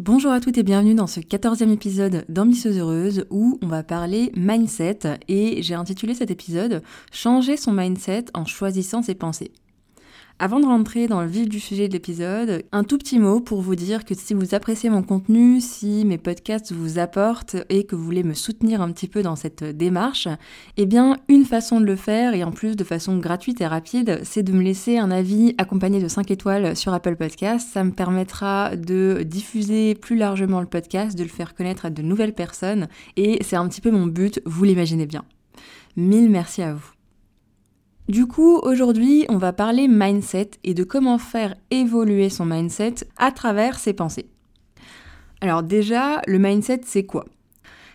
Bonjour à toutes et bienvenue dans ce 14e épisode d'Ambitieuse Heureuse où on va parler mindset et j'ai intitulé cet épisode Changer son mindset en choisissant ses pensées. Avant de rentrer dans le vif du sujet de l'épisode, un tout petit mot pour vous dire que si vous appréciez mon contenu, si mes podcasts vous apportent et que vous voulez me soutenir un petit peu dans cette démarche, eh bien une façon de le faire et en plus de façon gratuite et rapide, c'est de me laisser un avis accompagné de 5 étoiles sur Apple Podcasts. Ça me permettra de diffuser plus largement le podcast, de le faire connaître à de nouvelles personnes et c'est un petit peu mon but, vous l'imaginez bien. Mille merci à vous. Du coup, aujourd'hui, on va parler mindset et de comment faire évoluer son mindset à travers ses pensées. Alors déjà, le mindset, c'est quoi?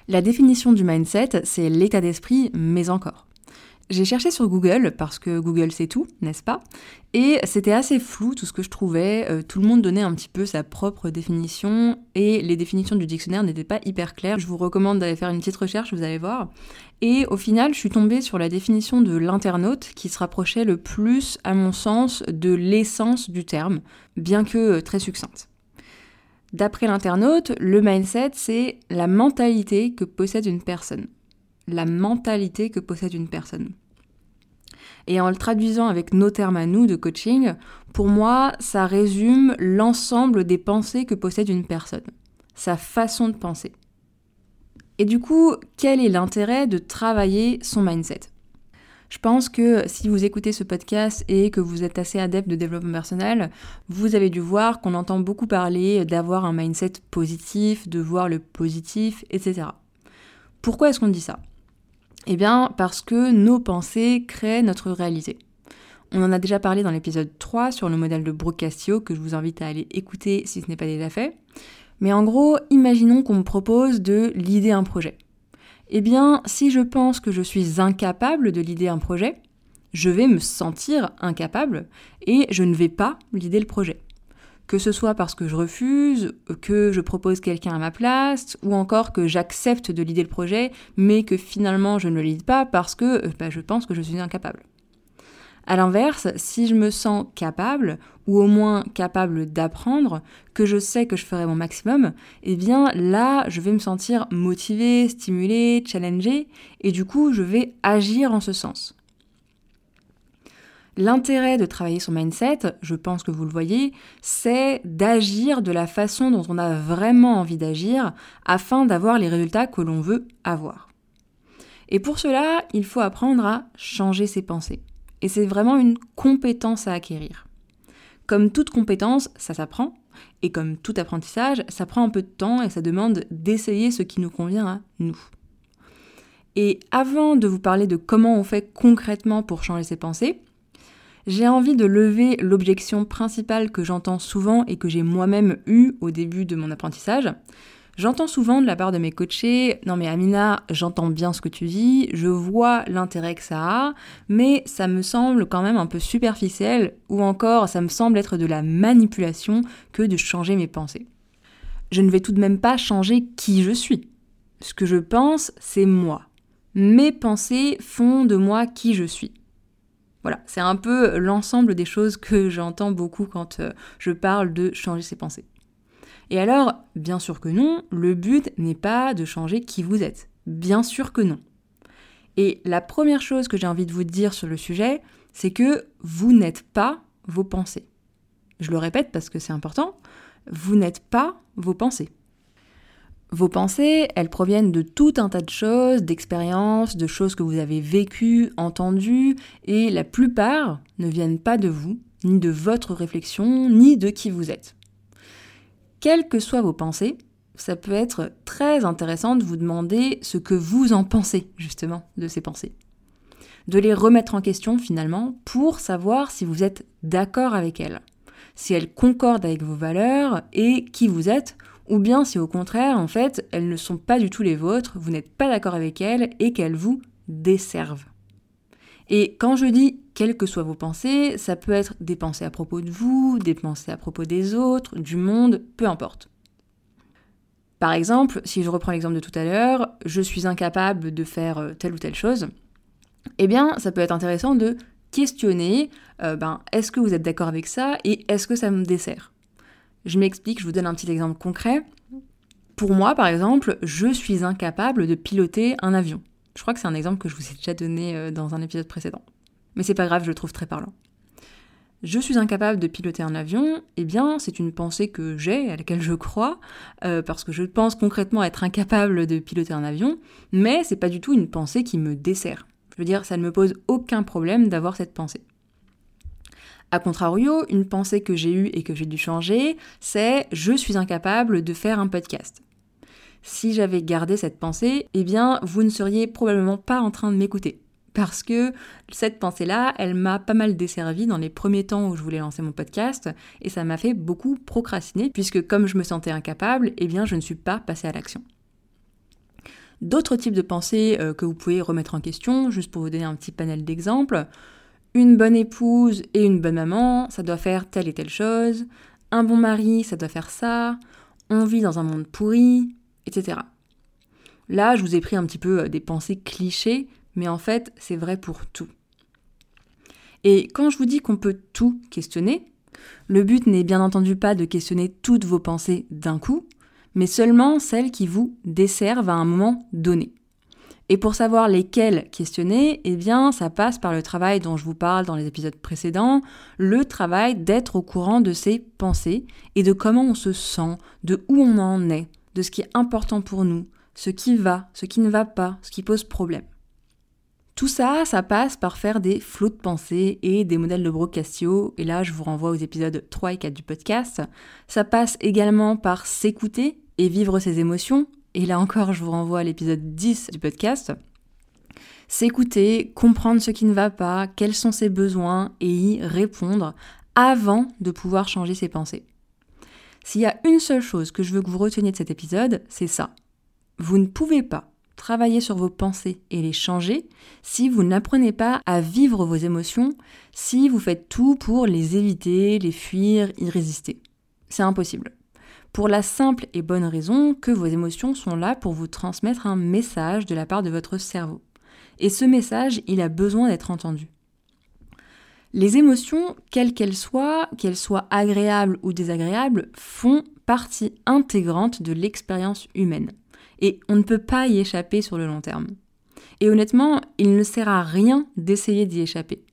La définition du mindset, c'est l'état d'esprit, mais encore. J'ai cherché sur Google, parce que Google c'est tout, n'est-ce pas? Et c'était assez flou tout ce que je trouvais, euh, tout le monde donnait un petit peu sa propre définition, et les définitions du dictionnaire n'étaient pas hyper claires. Je vous recommande d'aller faire une petite recherche, vous allez voir. Et au final, je suis tombée sur la définition de l'internaute, qui se rapprochait le plus, à mon sens, de l'essence du terme, bien que euh, très succincte. D'après l'internaute, le mindset, c'est la mentalité que possède une personne la mentalité que possède une personne. Et en le traduisant avec nos termes à nous de coaching, pour moi, ça résume l'ensemble des pensées que possède une personne, sa façon de penser. Et du coup, quel est l'intérêt de travailler son mindset? Je pense que si vous écoutez ce podcast et que vous êtes assez adepte de développement personnel, vous avez dû voir qu'on entend beaucoup parler d'avoir un mindset positif, de voir le positif, etc. Pourquoi est-ce qu'on dit ça? Eh bien, parce que nos pensées créent notre réalité. On en a déjà parlé dans l'épisode 3 sur le modèle de Brooke Castillo, que je vous invite à aller écouter si ce n'est pas déjà fait. Mais en gros, imaginons qu'on me propose de l'idée un projet. Eh bien, si je pense que je suis incapable de l'idée un projet, je vais me sentir incapable et je ne vais pas l'idée le projet que ce soit parce que je refuse, que je propose quelqu'un à ma place, ou encore que j'accepte de l'idée le projet, mais que finalement je ne le lide pas parce que bah, je pense que je suis incapable. A l'inverse, si je me sens capable, ou au moins capable d'apprendre, que je sais que je ferai mon maximum, eh bien là, je vais me sentir motivé, stimulé, challengé, et du coup, je vais agir en ce sens. L'intérêt de travailler son mindset, je pense que vous le voyez, c'est d'agir de la façon dont on a vraiment envie d'agir afin d'avoir les résultats que l'on veut avoir. Et pour cela, il faut apprendre à changer ses pensées. Et c'est vraiment une compétence à acquérir. Comme toute compétence, ça s'apprend, et comme tout apprentissage, ça prend un peu de temps et ça demande d'essayer ce qui nous convient à nous. Et avant de vous parler de comment on fait concrètement pour changer ses pensées, j'ai envie de lever l'objection principale que j'entends souvent et que j'ai moi-même eue au début de mon apprentissage. J'entends souvent de la part de mes coachés, non mais Amina, j'entends bien ce que tu dis, je vois l'intérêt que ça a, mais ça me semble quand même un peu superficiel, ou encore ça me semble être de la manipulation que de changer mes pensées. Je ne vais tout de même pas changer qui je suis. Ce que je pense, c'est moi. Mes pensées font de moi qui je suis. Voilà, c'est un peu l'ensemble des choses que j'entends beaucoup quand euh, je parle de changer ses pensées. Et alors, bien sûr que non, le but n'est pas de changer qui vous êtes. Bien sûr que non. Et la première chose que j'ai envie de vous dire sur le sujet, c'est que vous n'êtes pas vos pensées. Je le répète parce que c'est important, vous n'êtes pas vos pensées. Vos pensées, elles proviennent de tout un tas de choses, d'expériences, de choses que vous avez vécues, entendues, et la plupart ne viennent pas de vous, ni de votre réflexion, ni de qui vous êtes. Quelles que soient vos pensées, ça peut être très intéressant de vous demander ce que vous en pensez, justement, de ces pensées. de les remettre en question finalement pour savoir si vous êtes d'accord avec elles, si elles concordent avec vos valeurs et qui vous êtes, ou bien si au contraire, en fait, elles ne sont pas du tout les vôtres, vous n'êtes pas d'accord avec elles et qu'elles vous desservent. Et quand je dis quelles que soient vos pensées, ça peut être des pensées à propos de vous, des pensées à propos des autres, du monde, peu importe. Par exemple, si je reprends l'exemple de tout à l'heure, je suis incapable de faire euh, telle ou telle chose, eh bien, ça peut être intéressant de questionner, euh, ben, est-ce que vous êtes d'accord avec ça et est-ce que ça me dessert? Je m'explique, je vous donne un petit exemple concret. Pour moi, par exemple, je suis incapable de piloter un avion. Je crois que c'est un exemple que je vous ai déjà donné euh, dans un épisode précédent. Mais c'est pas grave, je le trouve très parlant je suis incapable de piloter un avion, eh bien c'est une pensée que j'ai, à laquelle je crois, euh, parce que je pense concrètement être incapable de piloter un avion, mais c'est pas du tout une pensée qui me dessert. Je veux dire, ça ne me pose aucun problème d'avoir cette pensée. A contrario, une pensée que j'ai eue et que j'ai dû changer, c'est je suis incapable de faire un podcast. Si j'avais gardé cette pensée, eh bien, vous ne seriez probablement pas en train de m'écouter parce que cette pensée-là, elle m'a pas mal desservi dans les premiers temps où je voulais lancer mon podcast et ça m'a fait beaucoup procrastiner puisque comme je me sentais incapable, eh bien je ne suis pas passée à l'action. D'autres types de pensées euh, que vous pouvez remettre en question, juste pour vous donner un petit panel d'exemples. Une bonne épouse et une bonne maman, ça doit faire telle et telle chose. Un bon mari, ça doit faire ça. On vit dans un monde pourri, etc. Là, je vous ai pris un petit peu euh, des pensées clichés mais en fait, c'est vrai pour tout. Et quand je vous dis qu'on peut tout questionner, le but n'est bien entendu pas de questionner toutes vos pensées d'un coup, mais seulement celles qui vous desservent à un moment donné. Et pour savoir lesquelles questionner, eh bien, ça passe par le travail dont je vous parle dans les épisodes précédents, le travail d'être au courant de ses pensées et de comment on se sent, de où on en est, de ce qui est important pour nous, ce qui va, ce qui ne va pas, ce qui pose problème. Tout ça, ça passe par faire des flots de pensée et des modèles de Brocastio, et là je vous renvoie aux épisodes 3 et 4 du podcast. Ça passe également par s'écouter et vivre ses émotions, et là encore je vous renvoie à l'épisode 10 du podcast. S'écouter, comprendre ce qui ne va pas, quels sont ses besoins, et y répondre avant de pouvoir changer ses pensées. S'il y a une seule chose que je veux que vous reteniez de cet épisode, c'est ça. Vous ne pouvez pas travailler sur vos pensées et les changer si vous n'apprenez pas à vivre vos émotions, si vous faites tout pour les éviter, les fuir, y résister. C'est impossible. Pour la simple et bonne raison que vos émotions sont là pour vous transmettre un message de la part de votre cerveau. Et ce message, il a besoin d'être entendu. Les émotions, quelles qu'elles soient, qu'elles soient agréables ou désagréables, font partie intégrante de l'expérience humaine et on ne peut pas y échapper sur le long terme. Et honnêtement, il ne sert à rien d'essayer d'y échapper.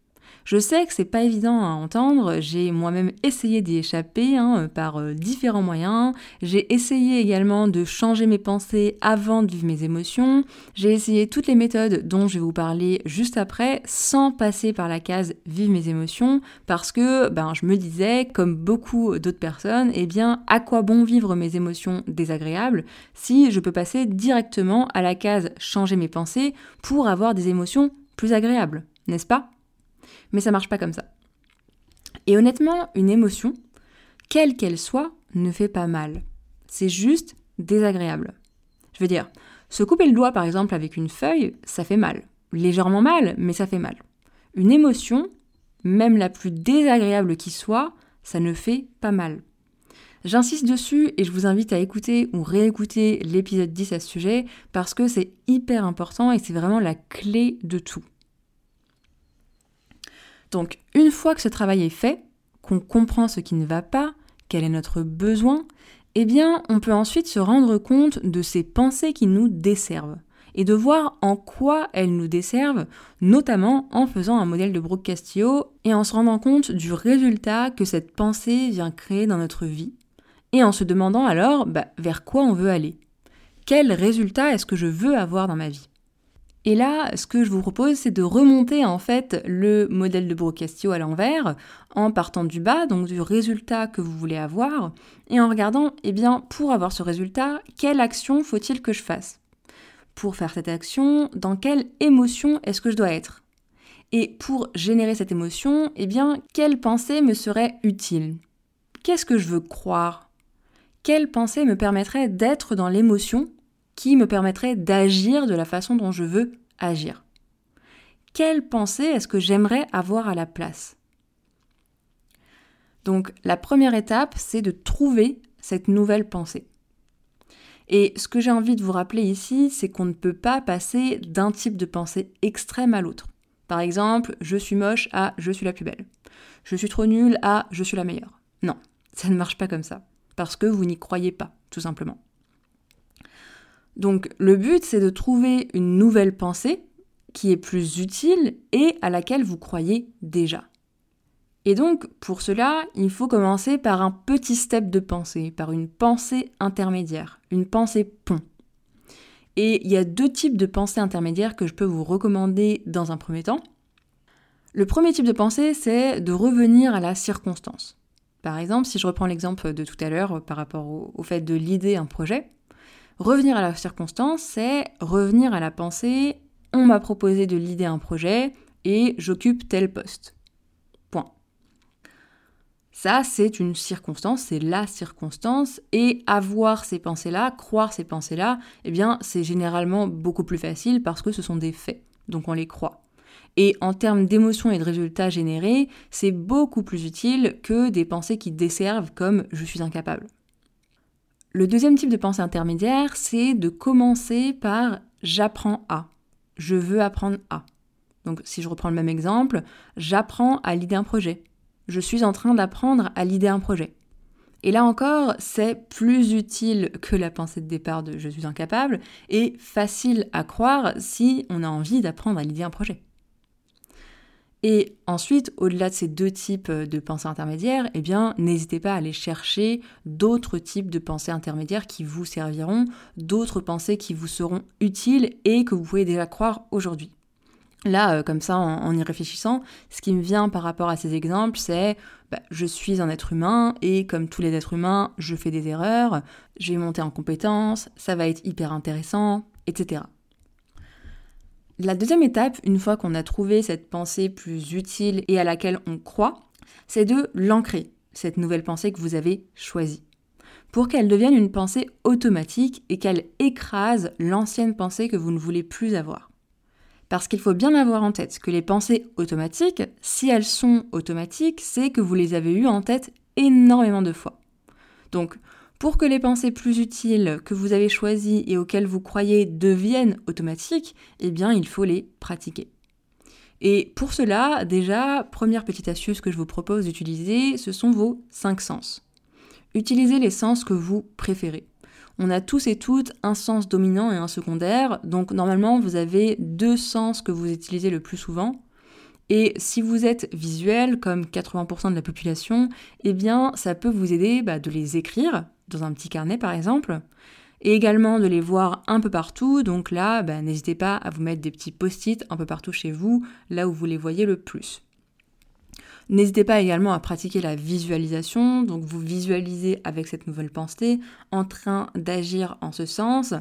Je sais que c'est pas évident à entendre, j'ai moi-même essayé d'y échapper hein, par euh, différents moyens, j'ai essayé également de changer mes pensées avant de vivre mes émotions, j'ai essayé toutes les méthodes dont je vais vous parler juste après sans passer par la case vivre mes émotions parce que ben, je me disais, comme beaucoup d'autres personnes, eh bien à quoi bon vivre mes émotions désagréables si je peux passer directement à la case changer mes pensées pour avoir des émotions plus agréables, n'est-ce pas? Mais ça marche pas comme ça. Et honnêtement, une émotion, quelle qu'elle soit, ne fait pas mal. C'est juste désagréable. Je veux dire, se couper le doigt par exemple avec une feuille, ça fait mal. Légèrement mal, mais ça fait mal. Une émotion, même la plus désagréable qui soit, ça ne fait pas mal. J'insiste dessus et je vous invite à écouter ou réécouter l'épisode 10 à ce sujet parce que c'est hyper important et c'est vraiment la clé de tout. Donc une fois que ce travail est fait, qu'on comprend ce qui ne va pas, quel est notre besoin, eh bien on peut ensuite se rendre compte de ces pensées qui nous desservent et de voir en quoi elles nous desservent, notamment en faisant un modèle de Brooke Castillo et en se rendant compte du résultat que cette pensée vient créer dans notre vie, et en se demandant alors bah, vers quoi on veut aller. Quel résultat est-ce que je veux avoir dans ma vie? Et là, ce que je vous propose, c'est de remonter en fait le modèle de Brocastio à l'envers, en partant du bas, donc du résultat que vous voulez avoir, et en regardant, eh bien, pour avoir ce résultat, quelle action faut-il que je fasse? Pour faire cette action, dans quelle émotion est-ce que je dois être? Et pour générer cette émotion, eh bien, quelle pensée me serait utile? Qu'est-ce que je veux croire? Quelle pensée me permettrait d'être dans l'émotion? Qui me permettrait d'agir de la façon dont je veux agir Quelle pensée est-ce que j'aimerais avoir à la place? Donc la première étape, c'est de trouver cette nouvelle pensée. Et ce que j'ai envie de vous rappeler ici, c'est qu'on ne peut pas passer d'un type de pensée extrême à l'autre. Par exemple, je suis moche à je suis la plus belle. Je suis trop nulle à je suis la meilleure. Non, ça ne marche pas comme ça. Parce que vous n'y croyez pas, tout simplement. Donc le but, c'est de trouver une nouvelle pensée qui est plus utile et à laquelle vous croyez déjà. Et donc, pour cela, il faut commencer par un petit step de pensée, par une pensée intermédiaire, une pensée pont. Et il y a deux types de pensées intermédiaires que je peux vous recommander dans un premier temps. Le premier type de pensée, c'est de revenir à la circonstance. Par exemple, si je reprends l'exemple de tout à l'heure par rapport au, au fait de l'idée un projet, revenir à la circonstance, c'est revenir à la pensée on m'a proposé de l'idée un projet et j'occupe tel poste. Ça, c'est une circonstance, c'est la circonstance, et avoir ces pensées-là, croire ces pensées-là, eh bien, c'est généralement beaucoup plus facile parce que ce sont des faits, donc on les croit. Et en termes d'émotions et de résultats générés, c'est beaucoup plus utile que des pensées qui desservent comme je suis incapable. Le deuxième type de pensée intermédiaire, c'est de commencer par j'apprends à. Je veux apprendre à. Donc si je reprends le même exemple, j'apprends à l'idée un projet je suis en train d'apprendre à l'idée un projet. Et là encore, c'est plus utile que la pensée de départ de je suis incapable et facile à croire si on a envie d'apprendre à l'idée un projet. Et ensuite, au-delà de ces deux types de pensées intermédiaires, eh bien, n'hésitez pas à aller chercher d'autres types de pensées intermédiaires qui vous serviront, d'autres pensées qui vous seront utiles et que vous pouvez déjà croire aujourd'hui. Là, euh, comme ça, en, y réfléchissant, ce qui me vient par rapport à ces exemples, c'est bah, je suis un être humain et comme tous les êtres humains, je fais des erreurs, je vais monter en compétences, ça va être hyper intéressant, etc. La deuxième étape, une fois qu'on a trouvé cette pensée plus utile et à laquelle on croit, c'est de l'ancrer, cette nouvelle pensée que vous avez choisie, pour qu'elle devienne une pensée automatique et qu'elle écrase l'ancienne pensée que vous ne voulez plus avoir. Parce qu'il faut bien avoir en tête que les pensées automatiques, si elles sont automatiques, c'est que vous les avez eues en tête énormément de fois. Donc, pour que les pensées plus utiles que vous avez choisies et auxquelles vous croyez deviennent automatiques, eh bien, il faut les pratiquer. Et pour cela, déjà, première petite astuce que je vous propose d'utiliser, ce sont vos cinq sens. Utilisez les sens que vous préférez. On a tous et toutes un sens dominant et un secondaire, donc normalement vous avez deux sens que vous utilisez le plus souvent. Et si vous êtes visuel, comme 80% de la population, eh bien ça peut vous aider bah, de les écrire dans un petit carnet par exemple, et également de les voir un peu partout. Donc là, bah, n'hésitez pas à vous mettre des petits post-it un peu partout chez vous, là où vous les voyez le plus. N'hésitez pas également à pratiquer la visualisation, donc vous visualisez avec cette nouvelle pensée en train d'agir en ce sens.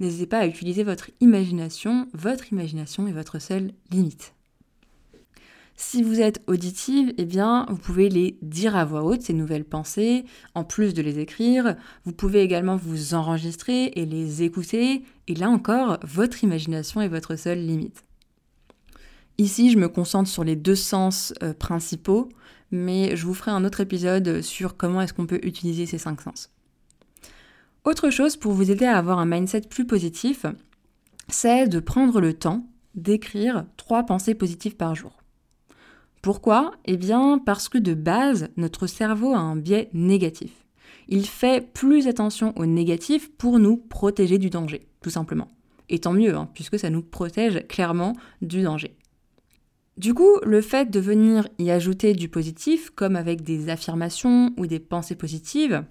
N'hésitez pas à utiliser votre imagination, votre imagination est votre seule limite. Si vous êtes auditive, eh bien, vous pouvez les dire à voix haute, ces nouvelles pensées, en plus de les écrire. Vous pouvez également vous enregistrer et les écouter. Et là encore, votre imagination est votre seule limite. Ici, je me concentre sur les deux sens euh, principaux, mais je vous ferai un autre épisode sur comment est-ce qu'on peut utiliser ces cinq sens. Autre chose pour vous aider à avoir un mindset plus positif, c'est de prendre le temps d'écrire trois pensées positives par jour. Pourquoi? Eh bien parce que de base, notre cerveau a un biais négatif. Il fait plus attention au négatif pour nous protéger du danger, tout simplement. Et tant mieux, hein, puisque ça nous protège clairement du danger. Du coup, le fait de venir y ajouter du positif, comme avec des affirmations ou des pensées positives,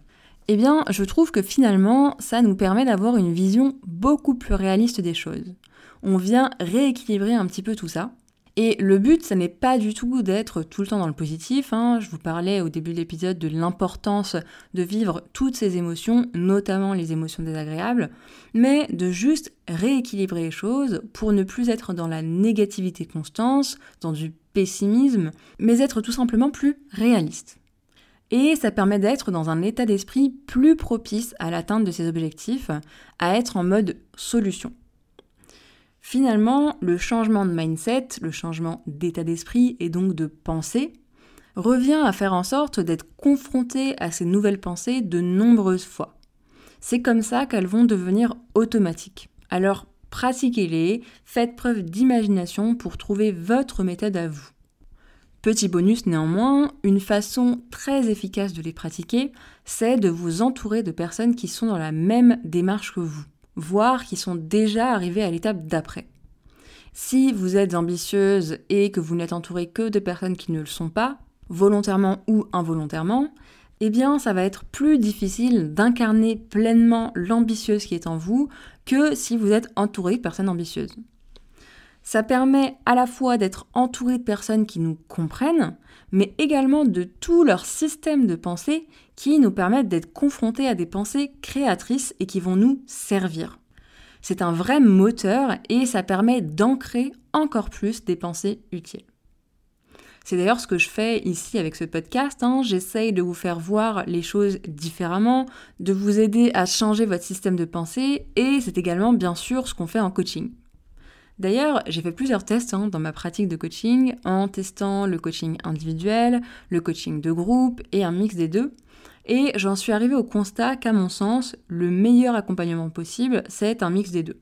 eh bien, je trouve que finalement, ça nous permet d'avoir une vision beaucoup plus réaliste des choses. On vient rééquilibrer un petit peu tout ça. Et le but, ça n'est pas du tout d'être tout le temps dans le positif. Hein. Je vous parlais au début de l'épisode de l'importance de vivre toutes ces émotions, notamment les émotions désagréables, mais de juste rééquilibrer les choses pour ne plus être dans la négativité constante, dans du pessimisme, mais être tout simplement plus réaliste. Et ça permet d'être dans un état d'esprit plus propice à l'atteinte de ses objectifs, à être en mode solution. Finalement, le changement de mindset, le changement d'état d'esprit et donc de pensée, revient à faire en sorte d'être confronté à ces nouvelles pensées de nombreuses fois. C'est comme ça qu'elles vont devenir automatiques. Alors pratiquez-les, faites preuve d'imagination pour trouver votre méthode à vous. Petit bonus néanmoins, une façon très efficace de les pratiquer, c'est de vous entourer de personnes qui sont dans la même démarche que vous voire qui sont déjà arrivés à l'étape d'après. Si vous êtes ambitieuse et que vous n'êtes entouré que de personnes qui ne le sont pas, volontairement ou involontairement, eh bien ça va être plus difficile d'incarner pleinement l'ambitieuse qui est en vous que si vous êtes entouré de personnes ambitieuses. Ça permet à la fois d'être entouré de personnes qui nous comprennent, mais également de tout leur système de pensée qui nous permettent d'être confrontés à des pensées créatrices et qui vont nous servir. C'est un vrai moteur et ça permet d'ancrer encore plus des pensées utiles. C'est d'ailleurs ce que je fais ici avec ce podcast. Hein. J'essaye de vous faire voir les choses différemment, de vous aider à changer votre système de pensée et c'est également bien sûr ce qu'on fait en coaching. D'ailleurs, j'ai fait plusieurs tests hein, dans ma pratique de coaching en testant le coaching individuel, le coaching de groupe et un mix des deux. Et j'en suis arrivée au constat qu'à mon sens, le meilleur accompagnement possible, c'est un mix des deux.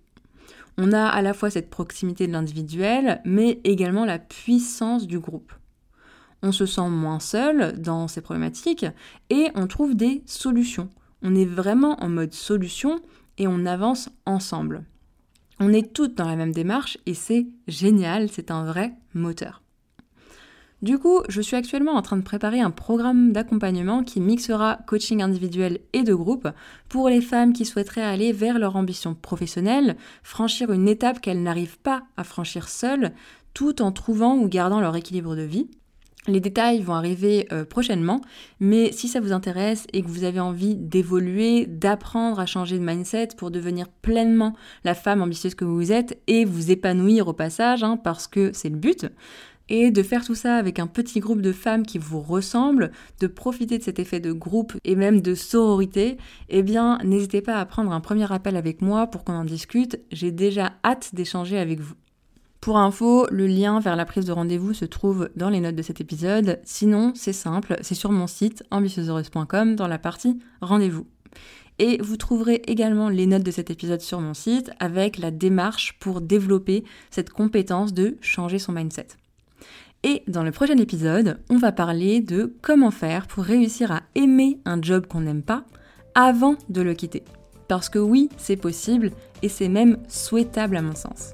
On a à la fois cette proximité de l'individuel, mais également la puissance du groupe. On se sent moins seul dans ces problématiques et on trouve des solutions. On est vraiment en mode solution et on avance ensemble. On est toutes dans la même démarche et c'est génial, c'est un vrai moteur. Du coup, je suis actuellement en train de préparer un programme d'accompagnement qui mixera coaching individuel et de groupe pour les femmes qui souhaiteraient aller vers leur ambition professionnelle, franchir une étape qu'elles n'arrivent pas à franchir seules, tout en trouvant ou gardant leur équilibre de vie. Les détails vont arriver euh, prochainement, mais si ça vous intéresse et que vous avez envie d'évoluer, d'apprendre à changer de mindset pour devenir pleinement la femme ambitieuse que vous êtes et vous épanouir au passage, hein, parce que c'est le but, et de faire tout ça avec un petit groupe de femmes qui vous ressemblent, de profiter de cet effet de groupe et même de sororité, eh bien n'hésitez pas à prendre un premier appel avec moi pour qu'on en discute, j'ai déjà hâte d'échanger avec vous. Pour info, le lien vers la prise de rendez-vous se trouve dans les notes de cet épisode. Sinon, c'est simple, c'est sur mon site ambitieuseheureuse.com dans la partie rendez-vous. Et vous trouverez également les notes de cet épisode sur mon site avec la démarche pour développer cette compétence de changer son mindset. Et dans le prochain épisode, on va parler de comment faire pour réussir à aimer un job qu'on n'aime pas avant de le quitter. Parce que oui, c'est possible et c'est même souhaitable à mon sens.